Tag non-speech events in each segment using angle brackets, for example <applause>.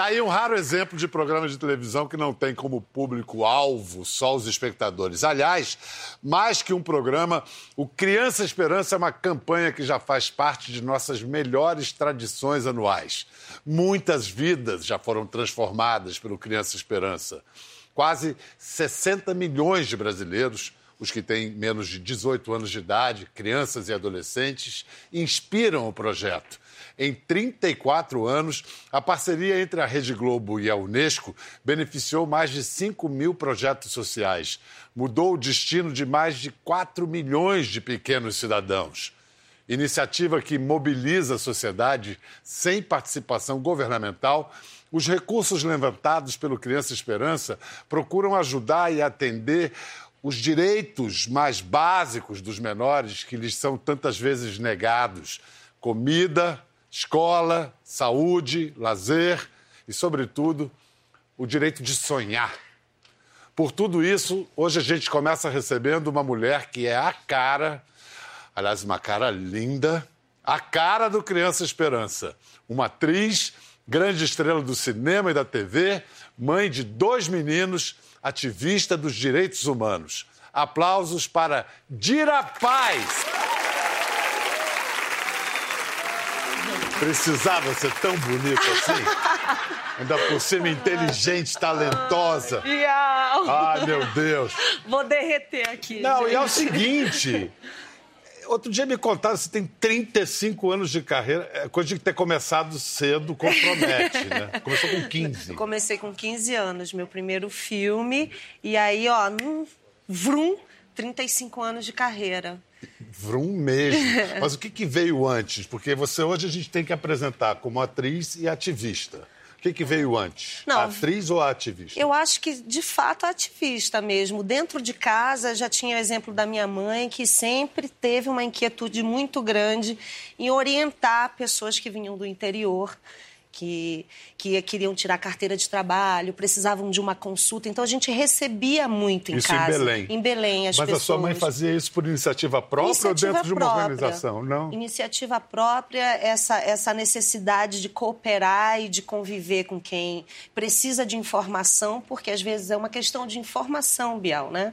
Tá aí um raro exemplo de programa de televisão que não tem como público-alvo só os espectadores. Aliás, mais que um programa, o Criança Esperança é uma campanha que já faz parte de nossas melhores tradições anuais. Muitas vidas já foram transformadas pelo Criança Esperança. Quase 60 milhões de brasileiros os que têm menos de 18 anos de idade, crianças e adolescentes, inspiram o projeto. Em 34 anos, a parceria entre a Rede Globo e a Unesco beneficiou mais de 5 mil projetos sociais, mudou o destino de mais de 4 milhões de pequenos cidadãos. Iniciativa que mobiliza a sociedade sem participação governamental. Os recursos levantados pelo Criança Esperança procuram ajudar e atender os direitos mais básicos dos menores que lhes são tantas vezes negados: comida, escola, saúde, lazer e, sobretudo, o direito de sonhar. Por tudo isso, hoje a gente começa recebendo uma mulher que é a cara, aliás, uma cara linda, a cara do Criança Esperança. Uma atriz, grande estrela do cinema e da TV, mãe de dois meninos ativista dos direitos humanos. Aplausos para Dira Paz. Precisava ser tão bonita assim? Ainda por cima inteligente, talentosa. Ai, meu Deus. Vou derreter aqui. Não, gente. e é o seguinte. Outro dia me contaram que você tem 35 anos de carreira. É coisa de ter começado cedo compromete, né? Começou com 15. Eu comecei com 15 anos, meu primeiro filme. E aí, ó, num vrum, 35 anos de carreira. Vrum mesmo. <laughs> Mas o que, que veio antes? Porque você hoje a gente tem que apresentar como atriz e ativista. O que, que veio antes? Não, atriz ou ativista? Eu acho que, de fato, ativista mesmo. Dentro de casa, já tinha o exemplo da minha mãe, que sempre teve uma inquietude muito grande em orientar pessoas que vinham do interior que, que queriam tirar carteira de trabalho, precisavam de uma consulta. Então a gente recebia muito em isso casa. Em Belém. Em Belém, as Mas pessoas. a sua mãe fazia isso por iniciativa própria iniciativa ou dentro de uma própria. organização? Não. Iniciativa própria, essa, essa necessidade de cooperar e de conviver com quem precisa de informação, porque às vezes é uma questão de informação, Bial, né?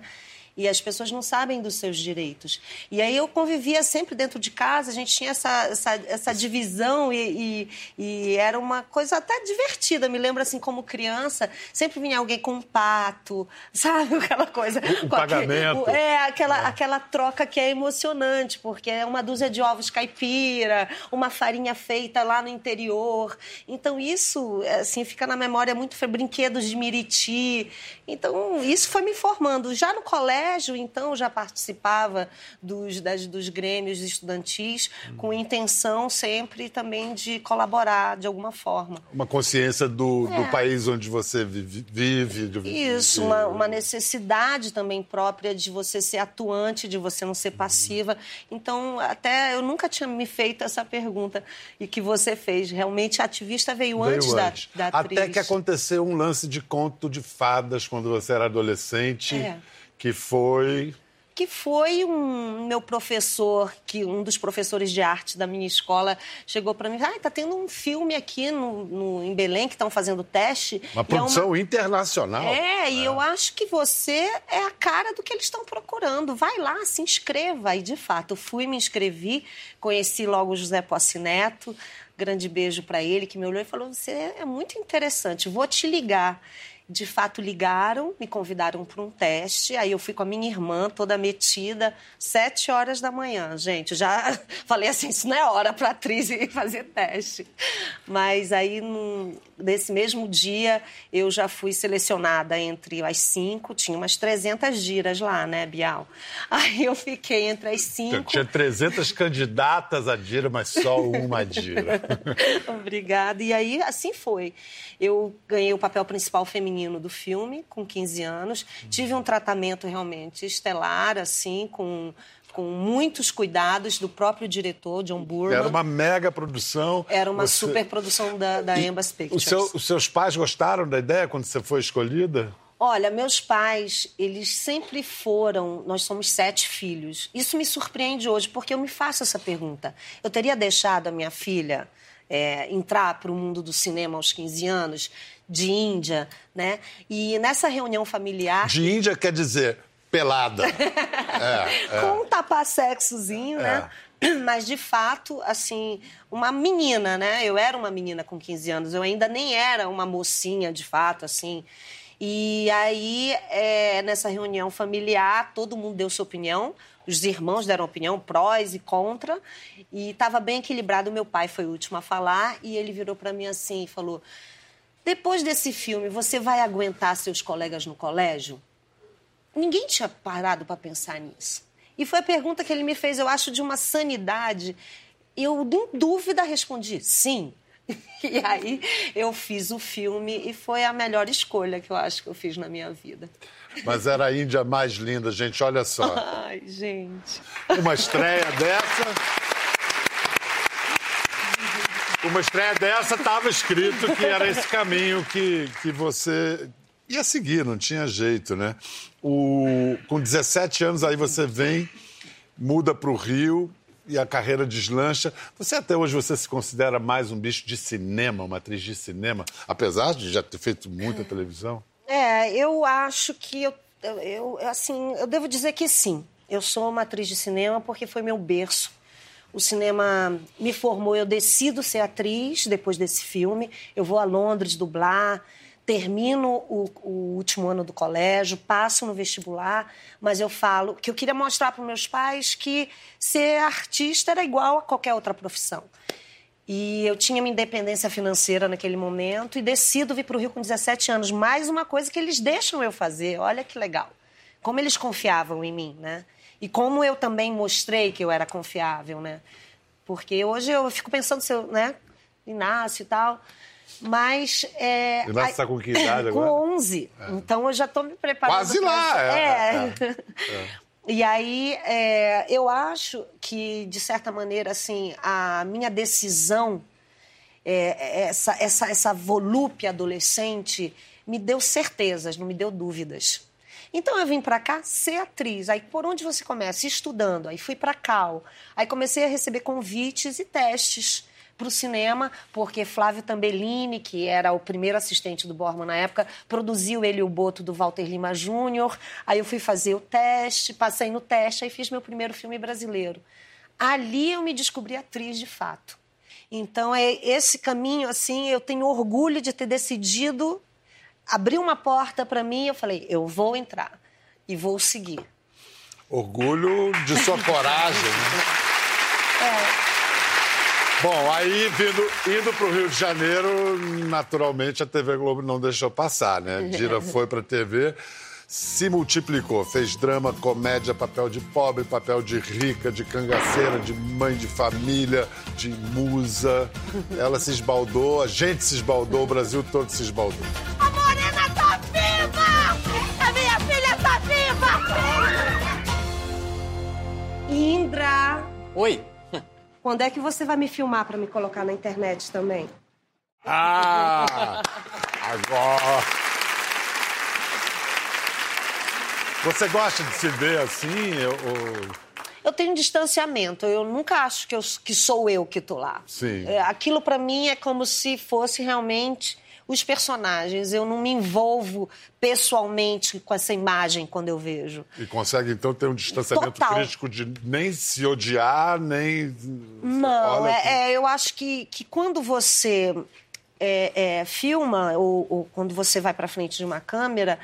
E as pessoas não sabem dos seus direitos. E aí eu convivia sempre dentro de casa, a gente tinha essa, essa, essa divisão e, e, e, era uma coisa até divertida. Me lembro assim, como criança, sempre vinha alguém com um pato, <laughs> sabe? Aquela coisa. O, pagamento. Aquele, é, aquela, é. aquela troca que é emocionante, porque é uma dúzia de ovos caipira, uma farinha feita lá no interior. Então isso, assim, fica na memória muito, brinquedos de miriti. Então isso foi me formando. Já no colégio, colégio, então, já participava dos, das, dos grêmios estudantis, uhum. com intenção sempre também de colaborar de alguma forma. Uma consciência do, é. do país onde você vive. vive Isso, uma, uma, necessidade também própria de você ser atuante, de você não ser passiva. Uhum. Então, até eu nunca tinha me feito essa pergunta e que você fez. Realmente, a ativista veio, veio antes, antes, Da, da atriz. Até que aconteceu um lance de conto de fadas quando você era adolescente. É que foi que foi um meu professor, que um dos professores de arte da minha escola chegou para mim, ah, tá tendo um filme aqui no, no em Belém que estão fazendo teste. Uma produção é uma... internacional. É, é, e eu acho que você é a cara do que eles estão procurando. Vai lá, se inscreva. E de fato, fui, me inscrevi, conheci logo o José Posse Neto. Grande beijo para ele, que me olhou e falou: Você é muito interessante, vou te ligar de fato ligaram, me convidaram para um teste. Aí eu fui com a minha irmã, toda metida, sete horas da manhã. Gente, já <laughs> falei assim: isso não é hora para atriz ir fazer teste. Mas aí, num, nesse mesmo dia, eu já fui selecionada entre as cinco, tinha umas 300 giras lá, né, Bial? <laughs> Aí eu fiquei entre as cinco. Tinha 300 candidatas a gira, mas só uma gira. <laughs> Obrigada. E aí, assim foi. Eu ganhei o papel principal feminino do filme, com 15 anos. Tive um tratamento realmente estelar, assim, com com muitos cuidados do próprio diretor, John Burman. Era uma mega produção. Era uma você... super produção da, da Embas Pictures. Seu, os seus pais gostaram da ideia quando você foi escolhida? Olha, meus pais, eles sempre foram. Nós somos sete filhos. Isso me surpreende hoje, porque eu me faço essa pergunta. Eu teria deixado a minha filha é, entrar para o mundo do cinema aos 15 anos, de Índia, né? E nessa reunião familiar. De Índia quer dizer pelada. <laughs> é, é. Com um tapa-sexozinho, né? É. <clears throat> Mas, de fato, assim, uma menina, né? Eu era uma menina com 15 anos, eu ainda nem era uma mocinha, de fato, assim. E aí, é, nessa reunião familiar, todo mundo deu sua opinião, os irmãos deram opinião, prós e contra, e estava bem equilibrado. Meu pai foi o último a falar, e ele virou para mim assim e falou: Depois desse filme, você vai aguentar seus colegas no colégio? Ninguém tinha parado para pensar nisso. E foi a pergunta que ele me fez, eu acho, de uma sanidade. Eu, em dúvida, respondi sim. <laughs> E aí eu fiz o filme e foi a melhor escolha que eu acho que eu fiz na minha vida. Mas era a Índia mais linda, gente, olha só. <laughs> Ai, gente. Uma estreia dessa. Uma estreia dessa estava escrito que era esse caminho que, que você ia seguir, não tinha jeito, né? O, com 17 anos, aí você vem, muda para o Rio e a carreira deslancha. Você até hoje você se considera mais um bicho de cinema, uma atriz de cinema, apesar de já ter feito muita televisão? É, eu acho que eu, eu, assim, eu devo dizer que sim. Eu sou uma atriz de cinema porque foi meu berço. O cinema me formou, eu decido ser atriz depois desse filme. Eu vou a Londres dublar, termino o, o, último ano do colégio, passo no vestibular, mas eu falo que eu queria mostrar para meus pais que ser artista era igual a qualquer outra profissão. E eu tinha minha independência financeira naquele momento e decido vir para o Rio com 17 anos. Mais uma coisa que eles deixam eu fazer, olha que legal. Como eles confiavam em mim, né? E como eu também mostrei que eu era confiável, né? Porque hoje eu fico pensando se eu, né? Inácio e tal. Mas. É, Inácio está com que idade <laughs> agora? Com 11. É. Então eu já estou me preparando. Quase lá! É. é. é. <laughs> E aí, é, eu acho que, de certa maneira, assim, a minha decisão, é, essa, essa, essa volúpia adolescente, me deu certezas, não me deu dúvidas. Então eu vim para cá ser atriz. Aí por onde você começa? Estudando. Aí fui para Cal. Aí comecei a receber convites e testes para o cinema, porque Flávio Tambellini, que era o primeiro assistente do Borman na época, produziu ele o boto do Walter Lima Júnior. Aí eu fui fazer o teste, passei no teste, aí fiz meu primeiro filme brasileiro. Ali eu me descobri atriz de fato. Então é esse caminho assim, eu tenho orgulho de ter decidido abrir uma porta para mim, eu falei, eu vou entrar e vou seguir. Orgulho de sua coragem, né? É. Bom, aí vindo, indo para o Rio de Janeiro, naturalmente a TV Globo não deixou passar, né? Dira foi para a TV, se multiplicou, fez drama, comédia, papel de pobre, papel de rica, de cangaceira, de mãe de família, de musa. Ela se esbaldou, a gente se esbaldou, o Brasil todo se esbaldou. A Morena tá viva! A minha filha tá viva! Indra! Oi! Quando é que você vai me filmar para me colocar na internet também? Ah! Agora! Você gosta de se ver assim? Ou... Eu tenho distanciamento. Eu nunca acho que, eu, que sou eu que estou lá. Sim. É, aquilo para mim é como se fosse realmente os personagens. Eu não me envolvo pessoalmente com essa imagem quando eu vejo. E consegue, então, ter um distanciamento Total. crítico de nem se odiar, nem. Não, é, que... é, eu acho que, que quando você é, é, filma ou, ou quando você vai para frente de uma câmera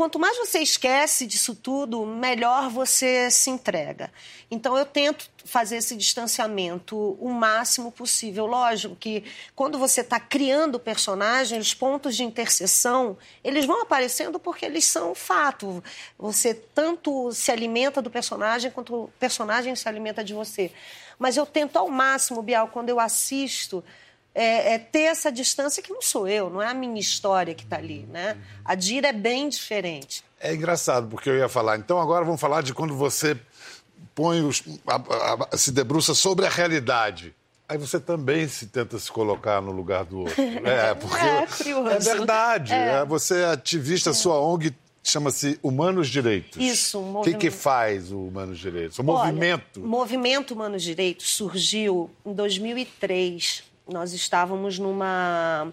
quanto mais você esquece disso tudo, melhor você se entrega. Então eu tento fazer esse distanciamento o máximo possível. Lógico que quando você está criando o personagem, os pontos de interseção eles vão aparecendo porque eles são fato. Você tanto se alimenta do personagem quanto o personagem se alimenta de você. Mas eu tento ao máximo, Bial, quando eu assisto é, é, ter essa distância que não sou eu, não é a minha história que está ali, né? A Dira é bem diferente. É engraçado, porque eu ia falar. Então agora vamos falar de quando você põe os, a, a, se debruça sobre a realidade. Aí você também se tenta se colocar no lugar do outro. <laughs> É, porque é, é verdade. É. é. Você é ativista, sua ONG chama-se Humanos Direitos. Isso, um movimento. O que, que faz o Humanos Direitos? O Olha, movimento. Movimento Humanos Direitos surgiu em 2003 Nós estávamos numa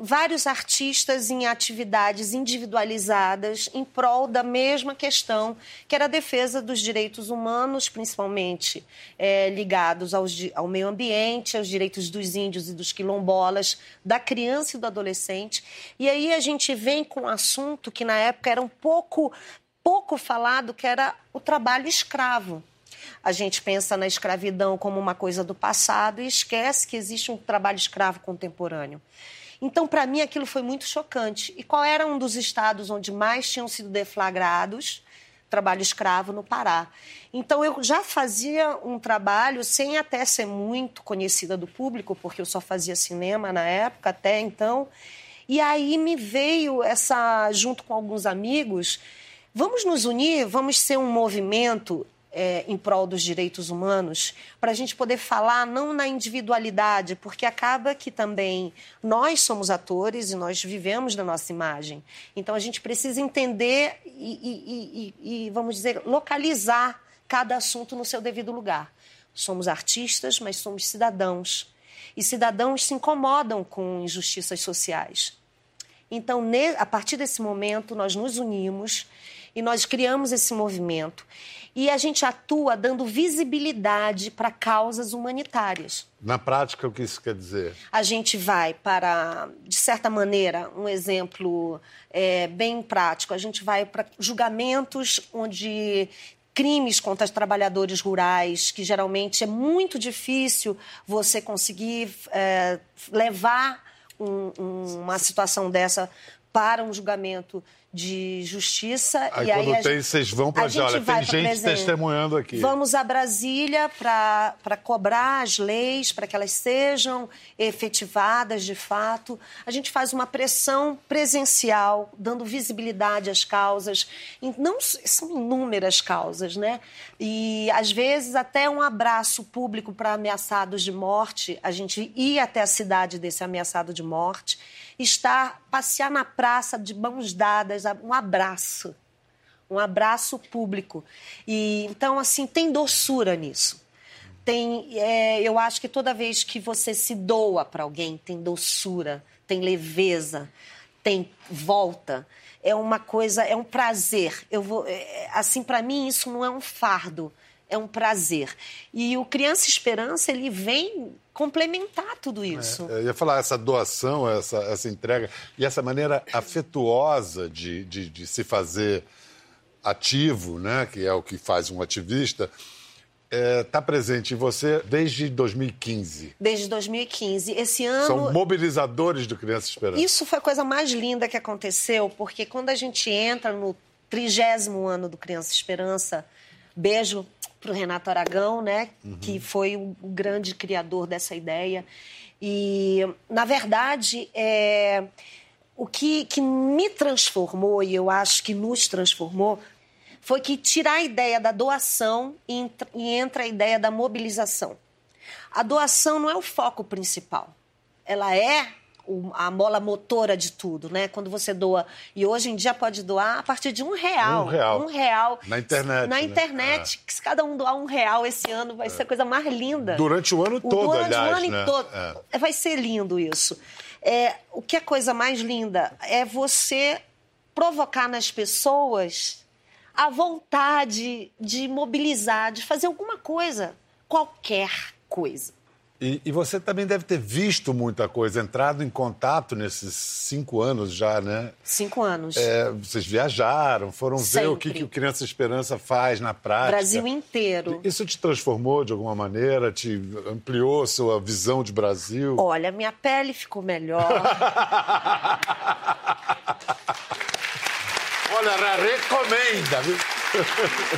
vários artistas em atividades individualizadas em prol da mesma questão, que era a defesa dos direitos humanos, principalmente é, ligados aos, ao meio ambiente, aos direitos dos índios e dos quilombolas, da criança e do adolescente. E aí a gente vem com um assunto que na época era um pouco, pouco falado, que era o trabalho escravo. A gente pensa na escravidão como uma coisa do passado e esquece que existe um trabalho escravo contemporâneo. Então, para mim, aquilo foi muito chocante. E qual era um dos estados onde mais tinham sido deflagrados trabalho escravo no Pará? Então, eu já fazia um trabalho sem até ser muito conhecida do público, porque eu só fazia cinema na época, até então. E aí me veio essa, junto com alguns amigos, vamos nos unir, vamos ser um movimento é, em prol dos direitos humanos, para a gente poder falar não na individualidade, porque acaba que também nós somos atores e nós vivemos da nossa imagem. Então a gente precisa entender e, e, e, e vamos dizer, localizar cada assunto no seu devido lugar. Somos artistas, mas somos cidadãos. E cidadãos se incomodam com injustiças sociais. Então, a partir desse momento, nós nos unimos e nós criamos esse movimento e a gente atua dando visibilidade para causas humanitárias. Na prática, o que isso quer dizer? A gente vai para, de certa maneira, um exemplo é, bem prático, a gente vai para julgamentos onde crimes contra os trabalhadores rurais, que geralmente é muito difícil você conseguir é, levar um, um, uma situação dessa para um julgamento de justiça. Aí e quando aí tem, vocês vão para já. Olha, tem gente testemunhando aqui. Vamos a Brasília para cobrar as leis, para que elas sejam efetivadas de fato. A gente faz uma pressão presencial, dando visibilidade às causas. Não, são inúmeras causas, né? E às vezes até um abraço público para ameaçados de morte. A gente ir até a cidade desse ameaçado de morte estar, passear na praça de mãos dadas, um abraço. Um abraço público. E Então, assim, tem doçura nisso. Tem, é, eu acho que toda vez que você se doa para alguém, tem doçura, tem leveza, tem volta. É uma coisa, é um prazer. Eu vou, é, assim, para mim, isso não é um fardo é um prazer. E o Criança Esperança, ele vem complementar tudo é, isso. É, eu ia falar, essa doação, essa, essa entrega e essa maneira afetuosa de, de, de, se fazer ativo, né, que é o que faz um ativista, está é, tá presente em você desde 2015. Desde 2015. Esse ano. São mobilizadores do Criança Esperança. Isso foi a coisa mais linda que aconteceu, porque quando a gente entra no trigésimo ano do Criança Esperança, beijo para o Renato Aragão, né, uhum. que foi o grande criador dessa ideia. E, na verdade, é, o que, que me transformou, e eu acho que nos transformou, foi que tirar a ideia da doação e entra a ideia da mobilização. A doação não é o foco principal. Ela é a mola motora de tudo, né? Quando você doa. E hoje em dia pode doar a partir de um real. Um real. Um real. Na internet. Na né? internet. É. Se cada um doar um real esse ano, vai é. ser a coisa mais linda. Durante o ano todo, Durante aliás. Durante o ano né? todo. É. Vai ser lindo isso. É, o que é coisa mais linda é você provocar nas pessoas a vontade de mobilizar, de fazer alguma coisa, qualquer coisa. E, e, você também deve ter visto muita coisa, entrado em contato nesses cinco anos já, né? Cinco anos. É, vocês viajaram, foram Sempre. ver o que, que o Criança Esperança faz na prática. Brasil inteiro. Isso te transformou de alguma maneira? Te ampliou sua visão de Brasil? Olha, minha pele ficou melhor. <laughs> Olha, recomenda?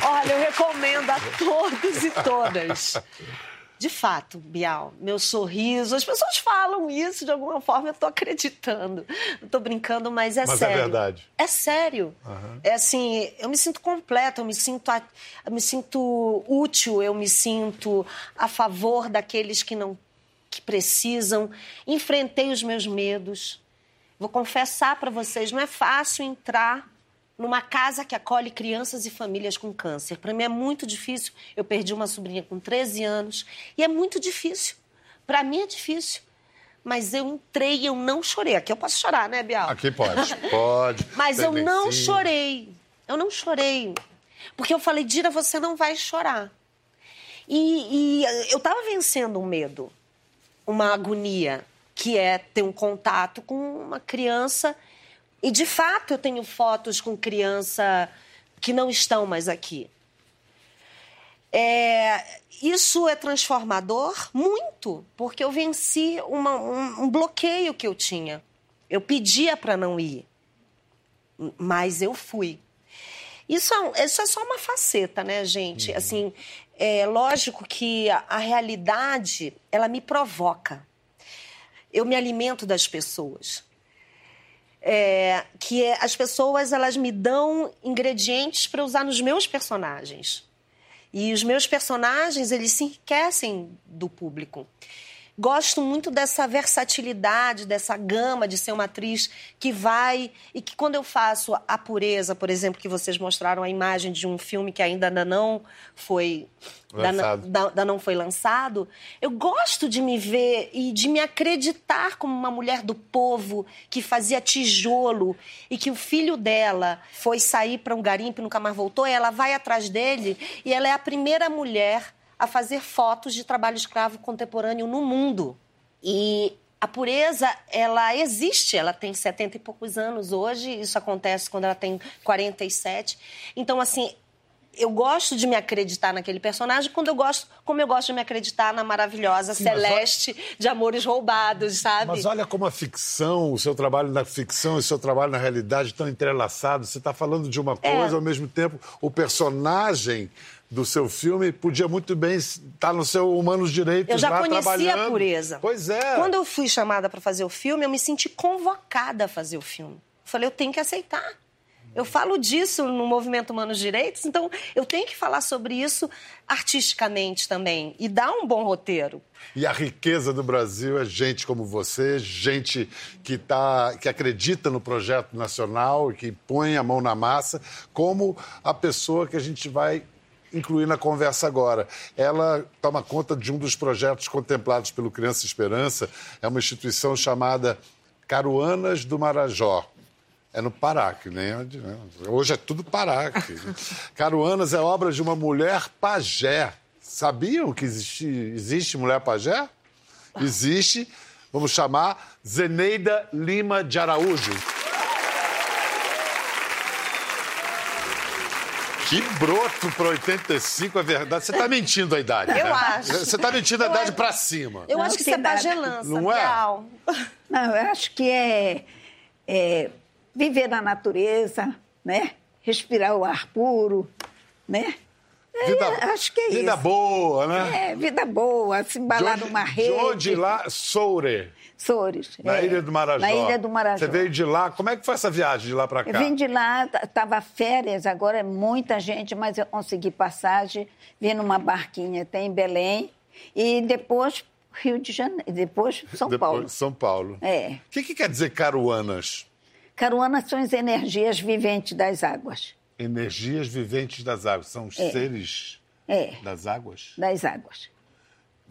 Olha, eu recomendo a todos e todas. <laughs> De fato, Bial, meu sorriso, as pessoas falam isso de alguma forma, eu estou acreditando. Não estou brincando, mas é mas sério. Mas é verdade. É sério. Uhum. É assim, eu me sinto completa, eu me sinto, eu me sinto útil, eu me sinto a favor daqueles que não que precisam. Enfrentei os meus medos. Vou confessar para vocês, não é fácil entrar numa casa que acolhe crianças e famílias com câncer. Para mim é muito difícil. Eu perdi uma sobrinha com 13 anos e é muito difícil. Para mim é difícil. Mas eu entrei e eu não chorei. Aqui eu posso chorar, né, Bial? Aqui pode, <laughs> pode. Mas eu não Permissivo. chorei. Eu não chorei. Porque eu falei, Dira, você não vai chorar. E, e eu estava vencendo um medo, uma agonia, que é ter um contato com uma criança. E, de fato, eu tenho fotos com criança que não estão mais aqui. É, isso é transformador? Muito, porque eu venci uma- um, um bloqueio que eu tinha. Eu pedia para não ir, mas eu fui. Isso é, isso é só uma faceta, né, gente? Assim, é lógico que a, a realidade, ela me provoca. Eu me alimento das pessoas. É, que é- as pessoas, elas me dão ingredientes para usar nos meus personagens. E os meus personagens, eles se enriquecem do público. Gosto muito dessa versatilidade, dessa gama de ser uma atriz que vai. E que quando eu faço a pureza, por exemplo, que vocês mostraram a imagem de um filme que ainda não foi. Lançado. da- da não foi lançado, eu gosto de me ver e de me acreditar como uma mulher do povo que fazia tijolo e que o filho dela foi sair para um garimpo e nunca mais voltou, e ela vai atrás dele e ela é a primeira mulher a fazer fotos de trabalho escravo contemporâneo no mundo. E a pureza, ela existe, ela tem 70 e poucos anos hoje, isso acontece quando ela tem 47. Então, assim, eu gosto de me acreditar naquele personagem quando eu gosto, como eu gosto de me acreditar na maravilhosa Sim, Celeste de Amores Roubados, sabe? Mas olha como a ficção, o seu trabalho na ficção e o seu trabalho na realidade estão entrelaçados. Você está falando de uma É. coisa, ao mesmo tempo, o personagem do seu filme podia muito bem estar no seu Humanos Direitos Eu já conhecia a pureza. Pois é. Quando eu fui chamada para fazer o filme, eu me senti convocada a fazer o filme. Falei, eu tenho que aceitar. Eu falo disso no movimento Humanos Direitos, então eu tenho que falar sobre isso artisticamente também e dar um bom roteiro. E a riqueza do Brasil é gente como você, gente que, tá, que acredita no projeto nacional, que põe a mão na massa, como a pessoa que a gente vai incluir na conversa agora. Ela toma conta de um dos projetos contemplados pelo Criança Esperança, é uma instituição chamada Caruanas do Marajó. É no Pará, que nem né? Hoje é tudo Pará. Aqui. <laughs> Caruanas é obra de uma mulher pajé. Sabiam que existe, existe mulher pajé? Existe. Vamos chamar Zeneida Lima de Araújo. Que broto para 85 é verdade. Você está mentindo a idade. Eu né? acho. Você está mentindo a idade para cima. Eu Não, acho que isso é nada. pagelança, Não é? Bial. Não, eu acho que é, é viver na natureza, né? Respirar o ar puro, né? É, Vida, acho que é vida isso. boa, né? É, vida boa, se embalar numa rede. de onde lá? Soure. Sores. Na é, Ilha do Marajó. Na Ilha do Marajó. Você veio de lá. Como é que foi essa viagem de lá para cá? Eu vim de lá, estava férias, agora é muita gente, mas eu consegui passagem, vim numa barquinha até em Belém e depois Rio de Janeiro, depois São Depois, Paulo. São Paulo. É. O que, que quer dizer caruanas? Caruanas são as energias viventes das águas. Energias viventes das águas. São os É. seres É, das águas? das águas.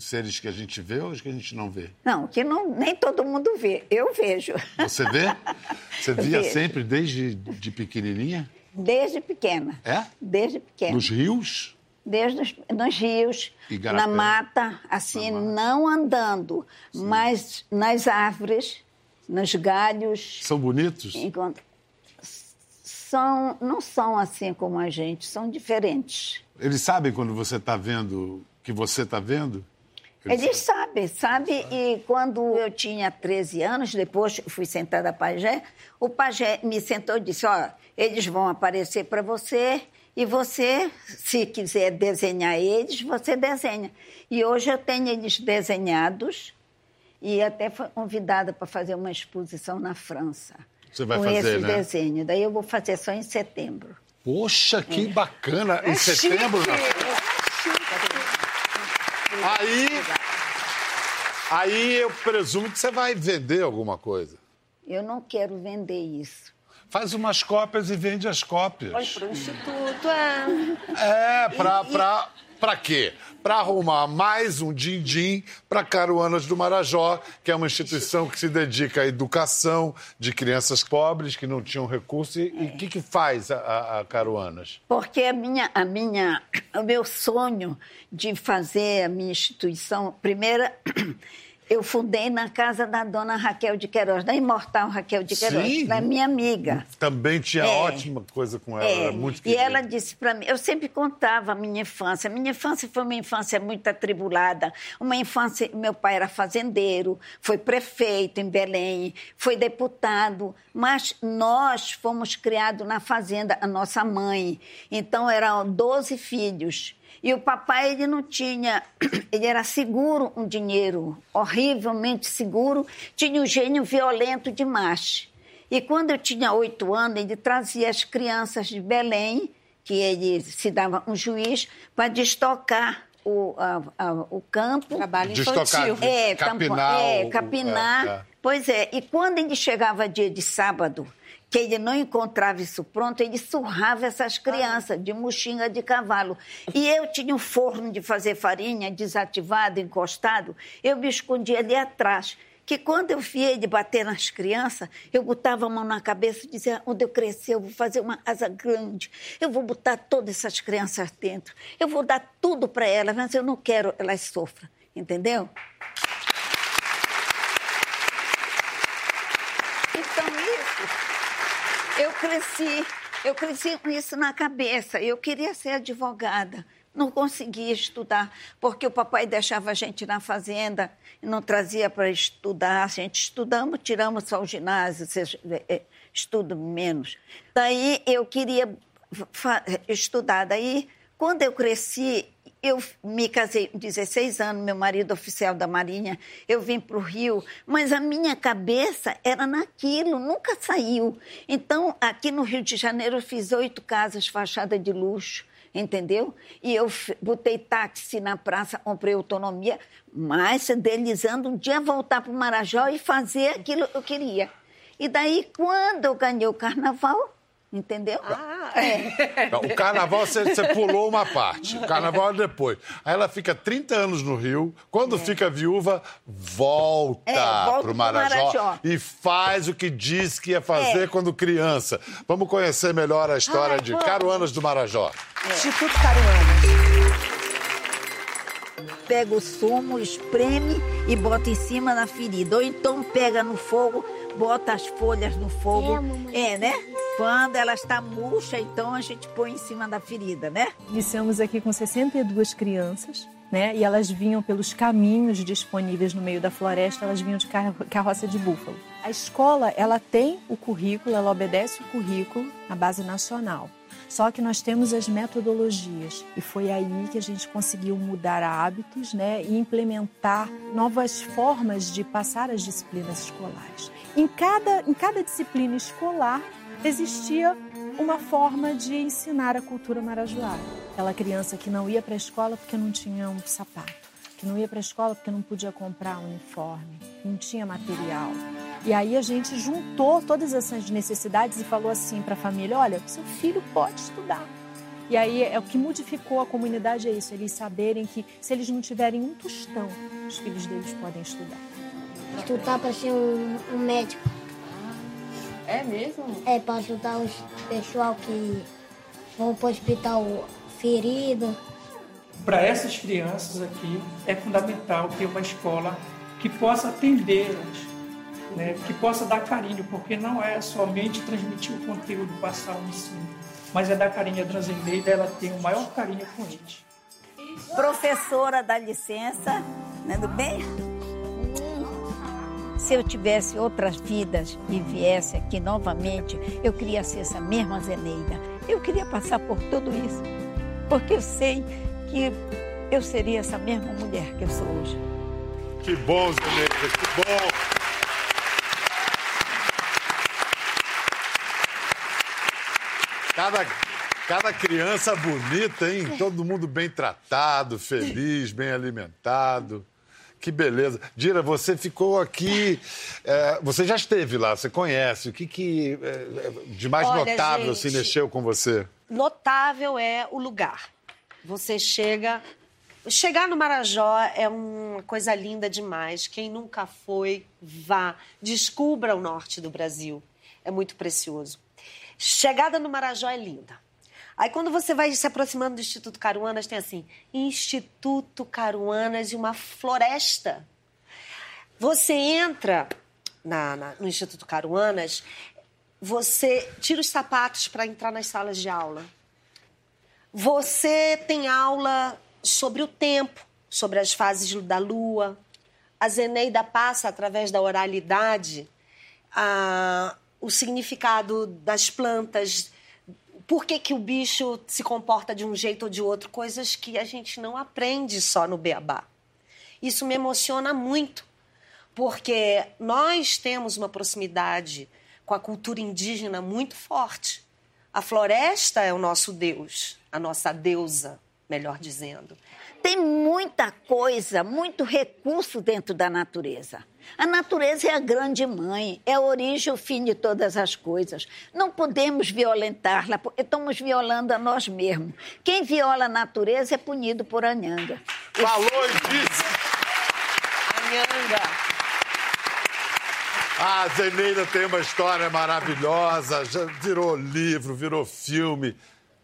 Seres que a gente vê ou os que a gente não vê? Não, que não, nem todo mundo vê. Eu vejo. Você vê? Você <laughs> via Vejo. sempre desde de pequenininha? Desde pequena. É? Desde pequena. Nos rios? Desde os, nos rios, Igarapé. na mata, assim, Na mata. não andando, mas nas árvores, nos galhos. São bonitos? Enquanto... São, não são assim como a gente, são diferentes. Eles sabem quando você está vendo que você está vendo? Eles sabem, sabe? E quando eu tinha 13 anos, depois fui sentada a pajé, o pajé me sentou e disse, ó, eles vão aparecer para você e você, se quiser desenhar eles, você desenha. E hoje eu tenho eles desenhados e até fui convidada para fazer uma exposição na França. Você vai com fazer, esse né? desenho. Daí eu vou fazer só em setembro. Poxa, que É. bacana! Em setembro, na Aí, aí eu presumo que você vai vender alguma coisa. Eu não quero vender isso. Faz umas cópias e vende as cópias. Olha, o Instituto, é. É, pra, pra, Para quê? Para arrumar mais um din-din para Caruanas do Marajó, que é uma instituição que se dedica à educação de crianças pobres que não tinham recurso. E o que, que faz a, a, a Caruanas? Porque a minha, a minha, o meu sonho de fazer a minha instituição, primeira eu fundei na casa da dona Raquel de Queiroz, da imortal Raquel de Queiroz, Sim. da minha amiga. Também tinha é, ótima coisa com ela, é, era muito querida. E ela disse para mim, eu sempre contava a minha infância. Minha infância foi uma infância muito atribulada, uma infância, meu pai era fazendeiro, foi prefeito em Belém, foi deputado, mas nós fomos criados na fazenda, a nossa mãe. Então eram 12 filhos. E o papai, ele não tinha, <clears throat> ele era seguro um dinheiro, horrivelmente seguro, tinha um gênio violento demais. E quando eu tinha oito anos, ele trazia as crianças de Belém, que ele se dava um juiz, para destocar o, a, a, o campo. Trabalho infantil. É, capinar. É, capinar. É, é. Pois é, e quando ele chegava dia de sábado, que ele não encontrava isso pronto, ele surrava essas crianças de mochila de cavalo. E eu tinha um forno de fazer farinha desativado, encostado, eu me escondia ali atrás. Que quando eu via ele bater nas crianças, eu botava a mão na cabeça e dizia: onde eu crescer, eu vou fazer uma casa grande, eu vou botar todas essas crianças dentro, eu vou dar tudo para elas, mas eu não quero que elas sofram, entendeu? Eu cresci, eu cresci com isso na cabeça. Eu queria ser advogada. Não conseguia estudar, porque o papai deixava a gente na fazenda e não trazia para estudar. A gente estudamos, tiramos só o ginásio, é, é, estudo menos. Daí eu queria estudar. Daí, quando eu cresci, eu me casei com 16 anos, meu marido oficial da Marinha, eu vim para o Rio, mas a minha cabeça era naquilo, nunca saiu. Então, aqui no Rio de Janeiro, eu fiz oito casas, fachada de luxo, entendeu? E eu botei táxi na praça, comprei autonomia, mas delizando um dia voltar para o Marajó e fazer aquilo que eu queria. E daí, quando eu ganhei o carnaval, Entendeu? Ah, é. O carnaval você, você, pulou uma parte. O carnaval é depois. Aí ela fica 30 anos no Rio. Quando é. fica viúva, volta, é, volta pro Marajó, Marajó, e faz o que diz que ia fazer é. quando criança. Vamos conhecer melhor a história de Caruanas do Marajó. É. Instituto Caruanas. Pega o sumo, espreme e bota em cima da ferida. Ou então pega no fogo, bota as folhas no fogo. É, né? Quando ela está murcha, então a gente põe em cima da ferida, né? Iniciamos aqui com 62 crianças, né? E elas vinham pelos caminhos disponíveis no meio da floresta, elas vinham de carroça de búfalo. A escola, ela tem o currículo, ela obedece o currículo na base nacional. Só que nós temos as metodologias e foi aí que a gente conseguiu mudar hábitos, né, e implementar novas formas de passar as disciplinas escolares. Em cada, em cada disciplina escolar existia uma forma de ensinar a cultura marajoara. Aquela criança que não ia para a escola porque não tinha um sapato, que não ia para a escola porque não podia comprar um uniforme, não tinha material. E aí a gente juntou todas essas necessidades e falou assim para a família: olha, seu filho pode estudar. E aí é o que modificou a comunidade é isso, eles saberem que se eles não tiverem um tostão, os filhos deles podem estudar. Estudar para ser um, um médico. É mesmo? É, para ajudar os pessoal que vão para o hospital ferido. Para essas crianças aqui, é fundamental ter uma escola que possa atendê-las, né? que possa dar carinho, porque não é somente transmitir o conteúdo, passar o ensino, mas é dar carinho a Dranzendeida, ela tem o maior carinho com eles. Professora, dá licença, né, do bem? Se eu tivesse outras vidas e viesse aqui novamente, eu queria ser essa mesma Zeneida. Eu queria passar por tudo isso, porque eu sei que eu seria essa mesma mulher que eu sou hoje. Que bom, Zeneida, que bom. Cada, cada criança bonita, hein? Todo mundo bem tratado, feliz, bem alimentado. Que beleza. Dira, você ficou aqui. É, você já esteve lá, você conhece. O que, que é, de mais Olha, notável gente, se mexeu com você? Notável é o lugar. Você chega. Chegar no Marajó é uma coisa linda demais. Quem nunca foi, vá. Descubra o norte do Brasil. É muito precioso. Chegada no Marajó é linda. Aí quando você vai se aproximando do Instituto Caruanas, tem assim, Instituto Caruanas e uma floresta. Você entra na, na, no Instituto Caruanas, você tira os sapatos para entrar nas salas de aula. Você tem aula sobre o tempo, sobre as fases da lua. A Zeneida passa, através da oralidade, a, o significado das plantas, por que, que o bicho se comporta de um jeito ou de outro, coisas que a gente não aprende só no beabá. Isso me emociona muito, porque nós temos uma proximidade com a cultura indígena muito forte. A floresta é o nosso Deus, a nossa deusa, melhor dizendo. Tem muita coisa, muito recurso dentro da natureza. A natureza é a grande mãe, é a origem e o fim de todas as coisas. Não podemos violentá-la, porque estamos violando a nós mesmos. Quem viola a natureza é punido por Anhanga. Falou disso! Anhanga. A Zeneida tem uma história maravilhosa, já virou livro, virou filme,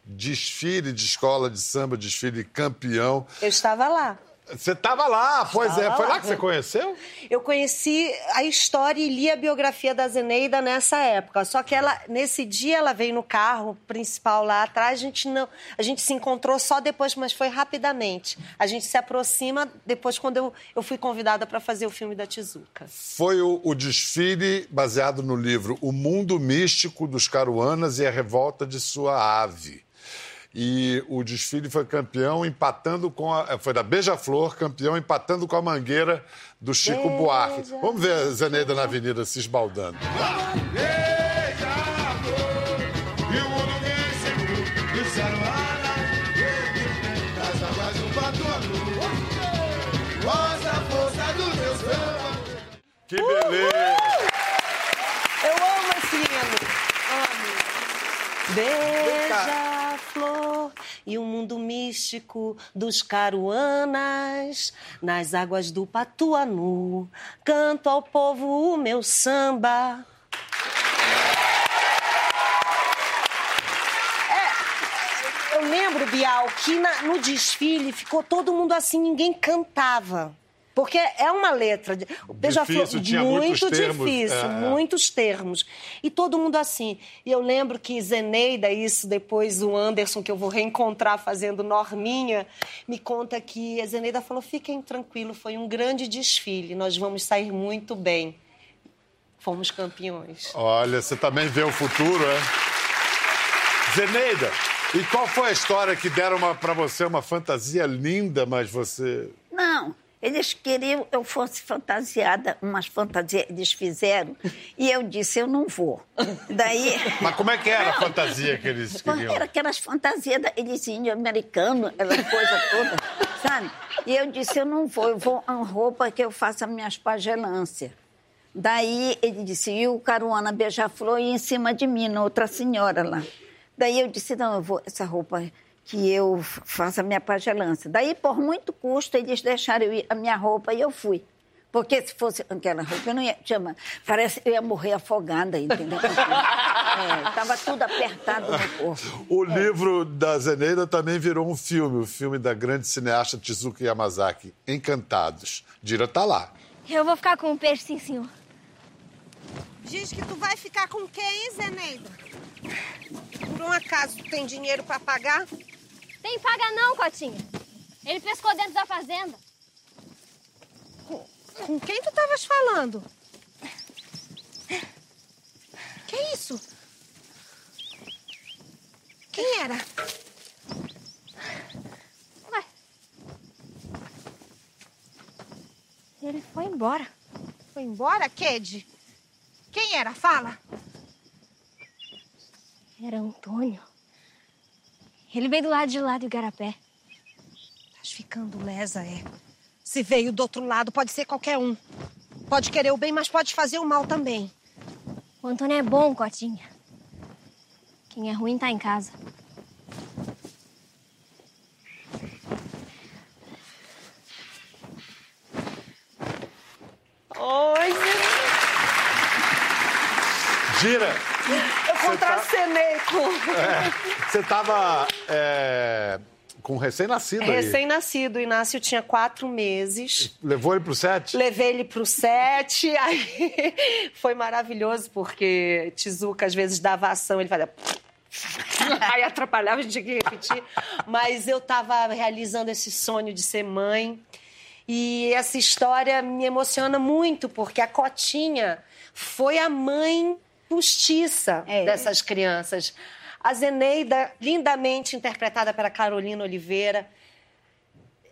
desfile de escola de samba, desfile campeão. Eu estava lá. Você estava lá, pois Estava é. Foi lá lá. que você conheceu? Eu conheci a história e li a biografia da Zeneida nessa época. Só que ela, nesse dia, ela veio no carro principal lá atrás. A gente não, a gente se encontrou só depois, mas foi rapidamente. A gente se aproxima depois quando eu, eu fui convidada para fazer o filme da Tizuca. Foi o, o desfile baseado no livro O Mundo Místico dos Caruanas e a Revolta de Sua Ave. E o desfile foi campeão empatando com a. Foi da Beija-Flor, campeão empatando com a mangueira do Chico Buarque. Vamos ver a Zeneida na avenida se esbaldando. Que beleza! Eu amo esse hino. Amo. Mundo místico dos caruanas, nas águas do Patuanu, canto ao povo o meu samba. É, eu lembro, Bial, que na- no desfile ficou todo mundo assim, ninguém cantava. Porque é uma letra. de- O Beija-Flor, muito termos, difícil, é, é. muitos termos. E todo mundo assim. E eu lembro que Zeneida, isso depois o Anderson, que eu vou reencontrar fazendo Norminha, me conta que a Zeneida falou: fiquem tranquilos, foi um grande desfile, nós vamos sair muito bem. Fomos campeões. Olha, você também vê o futuro, é? Zeneida, e qual foi a história que deram pra você uma fantasia linda, mas você. Não, eles queriam que eu fosse fantasiada, umas fantasias eles fizeram, e eu disse, eu não vou. Daí... <laughs> Mas como é que era a fantasia que eles queriam? Era aquelas fantasias daqueles índios americanos, aquela coisa toda, sabe? E eu disse, eu não vou, eu vou em roupa que eu faça minhas pagelâncias. Daí ele disse, e o Caruana Beija-Flor em cima de mim, na outra senhora lá. Daí eu disse, não, eu vou, essa roupa que eu faça a minha pagelância. Daí, por muito custo, eles deixaram eu ir a minha roupa e eu fui. Porque se fosse aquela roupa, eu não ia. Chama, parece que eu ia morrer afogada, entendeu? Estava <laughs> tudo apertado no corpo. O livro da Zeneida também virou um filme, o filme da grande cineasta Tizuka Yamazaki, Encantados. Dira tá lá. Eu vou ficar com o peixe, sim, senhor. Diz que tu vai ficar com quem, Zeneida? Por um acaso tu tem dinheiro pra pagar? Tem paga não, Cotinha. Ele pescou dentro da fazenda. Com quem tu estavas falando? Que isso? Quem era? Ué. Ele foi embora. Foi embora, Ked? Quem era? Fala. Era Antônio. Ele veio do lado de lá do Igarapé. Estás ficando lesa, é. Se veio do outro lado, pode ser qualquer um. Pode querer o bem, mas pode fazer o mal também. O Antônio é bom, Cotinha. Quem é ruim tá em casa. Zira, Eu contracenei com. É, você estava com um recém-nascido aí. Recém-nascido, o Inácio tinha quatro meses. Levou ele pro set? Levei ele pro set, <laughs> aí foi maravilhoso, porque Tizuca às vezes dava ação, ele fazia. <laughs> Aí atrapalhava, a gente tinha que repetir. Mas eu estava realizando esse sonho de ser mãe. E essa história me emociona muito, porque a Cotinha foi a mãe postiça É. dessas crianças. A Zeneida, lindamente interpretada pela Carolina Oliveira.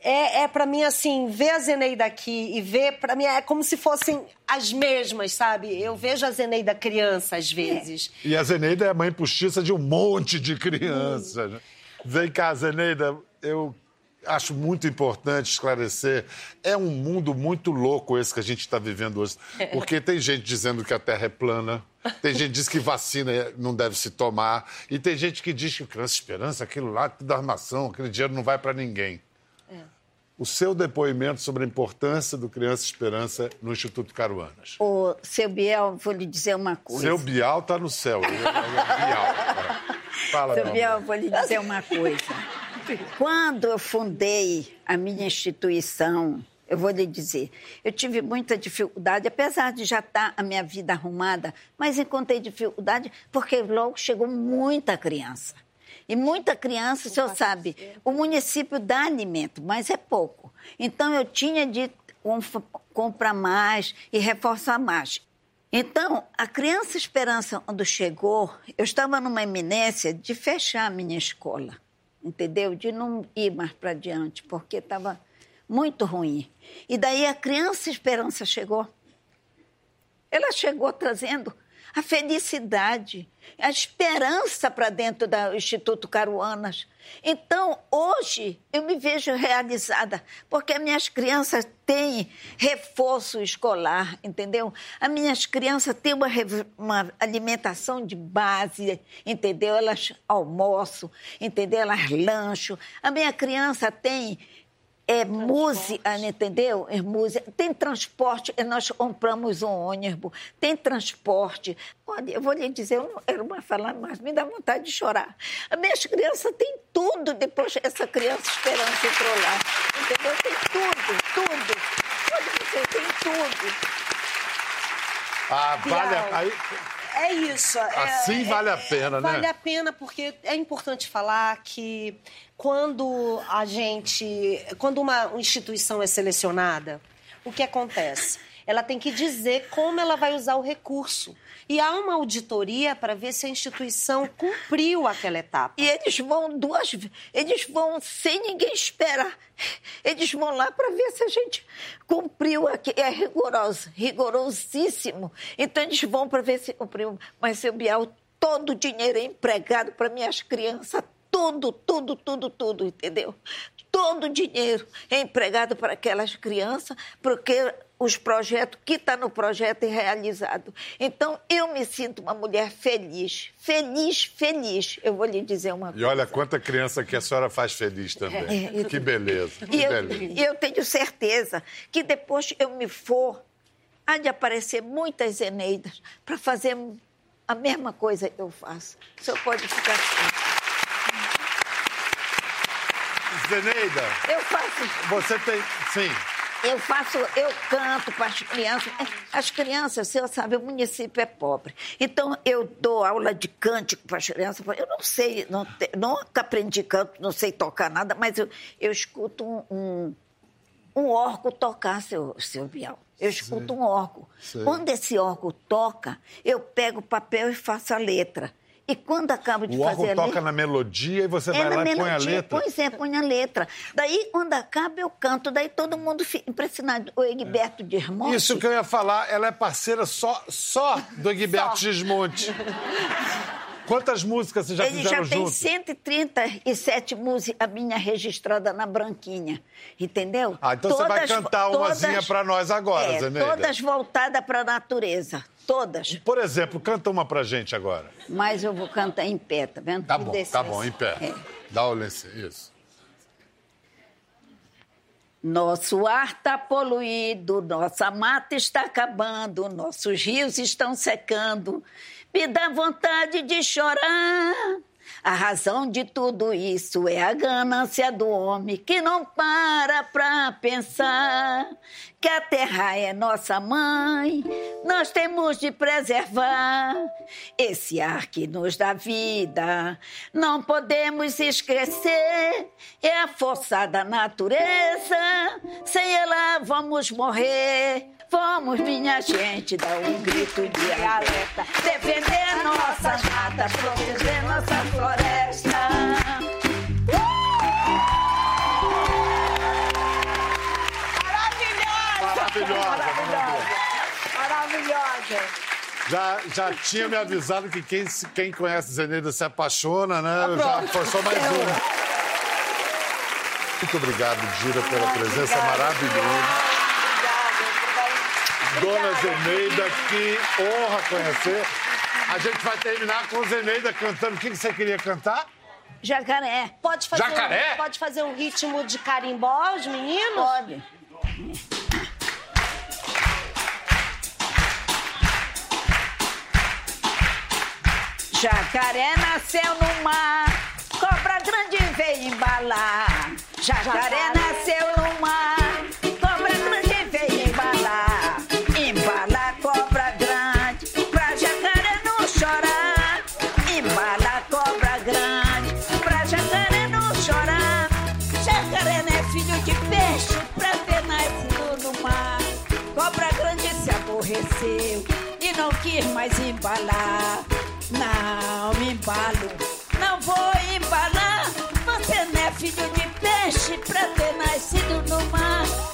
É, é para mim, assim, ver a Zeneida aqui e ver, para mim, é como se fossem as mesmas, sabe? Eu vejo a Zeneida criança, às vezes. E a Zeneida é a mãe postiça de um monte de crianças. né? Vem cá, Zeneida, eu acho muito importante esclarecer. É um mundo muito louco esse que a gente está vivendo hoje. Porque tem gente dizendo que a Terra é plana, tem gente que diz que vacina não deve se tomar, e tem gente que diz que criança esperança, aquilo lá, tudo armação, aquele dinheiro não vai para ninguém. O seu depoimento sobre a importância do Criança Esperança no Instituto Caruanas. Ô, seu Biel, vou lhe dizer uma coisa. Seu Bial tá no céu. É Bial. É. <laughs> Fala, Seu Biel, vou lhe dizer uma coisa. Quando eu fundei a minha instituição, eu vou lhe dizer, eu tive muita dificuldade, apesar de já estar a minha vida arrumada, mas encontrei dificuldade porque logo chegou muita criança. E muita criança, o senhor sabe, o município dá alimento, mas é pouco. Então eu tinha de comprar mais e reforçar mais. Então, a Criança Esperança, quando chegou, eu estava numa eminência de fechar a minha escola, entendeu? De não ir mais para diante, porque estava muito ruim. E daí a Criança Esperança chegou. Ela chegou trazendo a felicidade, a esperança para dentro do Instituto Caruanas. Então, hoje, eu me vejo realizada, porque minhas crianças têm reforço escolar, entendeu? As minhas crianças têm uma, uma alimentação de base, entendeu? Elas almoçam, entendeu? Elas lancham. A minha criança tem é música, entendeu? É música. Tem transporte, eh, nós compramos um ônibus, tem transporte. Olha, eu vou lhe dizer, eu não quero mais falar, mas me dá vontade de chorar. As minhas crianças têm tudo depois essa criança esperança entrou lá. Entendeu? Tem tudo, tudo. Pode dizer, tem tudo. Ah, vale aí, É isso. é- Assim é- vale a pena, né? Vale a pena porque é importante falar que quando a gente, quando uma instituição é selecionada, o que acontece? Ela tem que dizer como ela vai usar o recurso. E há uma auditoria para ver se a instituição cumpriu aquela etapa. E eles vão duas eles vão sem ninguém esperar. Eles vão lá para ver se a gente cumpriu aqui. É rigoroso, rigorosíssimo. Então eles vão para ver se cumpriu. Mas, seu Bial, todo o dinheiro é empregado para minhas crianças. Tudo, tudo, tudo, tudo, entendeu? Todo o dinheiro é empregado para aquelas crianças, porque os projetos, que está no projeto é realizado. Então, eu me sinto uma mulher feliz, feliz, feliz. Eu vou lhe dizer uma coisa. E olha quanta criança que a senhora faz feliz também. É, eu- Que beleza, que E eu, beleza. e eu tenho certeza que depois eu me for, há de aparecer muitas Eneidas para fazer a mesma coisa que eu faço. O senhor pode ficar assim. Zeneida, Eu faço, você tem... Sim. Eu faço, eu canto para as crianças. As crianças, o senhor sabe, o município é pobre. Então, eu dou aula de cântico para as crianças. Eu não sei, não te- nunca aprendi canto, não sei tocar nada, mas eu, eu escuto um, um, um órgão tocar, seu, seu Bial. Eu escuto um órgão. sei. Quando esse órgão toca, eu pego o papel e faço a letra. E quando acabo de O fazer a toca letra... na melodia e você É vai lá e põe a melodia, letra. Pois é, põe a letra. Daí, quando acaba, eu canto. Daí todo mundo fica impressionado. O Egberto de Hermonte... Isso que eu ia falar, ela é parceira só, só do Egberto Gismonte. Quantas músicas vocês já Ele já fizeram tem juntos? 137 músicas, a minha registrada na Branquinha. Entendeu? Ah, então você vai cantar umazinha pra nós agora, é, Zeneida. Todas voltadas para a natureza. Todas. Por exemplo, canta uma pra gente agora. Mas eu vou cantar em pé, tá vendo? Tá bom, tá bom, em pé. É. Dá o lenço, isso. Nosso ar está poluído, nossa mata está acabando, nossos rios estão secando. me dá vontade de chorar. A razão de tudo isso é a ganância do homem que não para pra pensar que a terra é nossa mãe, nós temos de preservar esse ar que nos dá vida. Não podemos esquecer, é a força da natureza, sem ela vamos morrer. Vamos, minha gente, dar um grito de alerta, defender nossas matas, proteger nossa floresta. Maravilhosa, maravilhosa. Maravilhosa. Já, já tinha me avisado que quem, quem conhece Zeneida se apaixona, né? Eu já foi só mais uma. Muito obrigado, Gira, pela presença maravilhosa. Dona Zeneida, que honra conhecer. A gente vai terminar com Zeneida cantando. O que que você queria cantar? Jacaré. Pode fazer, Jacaré? Um, pode fazer um ritmo de carimbó, os meninos? Pode. Jacaré nasceu no mar, cobra grande veio embalar. Jacaré nasceu e não quis mais embalar. Não embalo, não vou embalar. Você não é filho de peixe pra ter nascido no mar.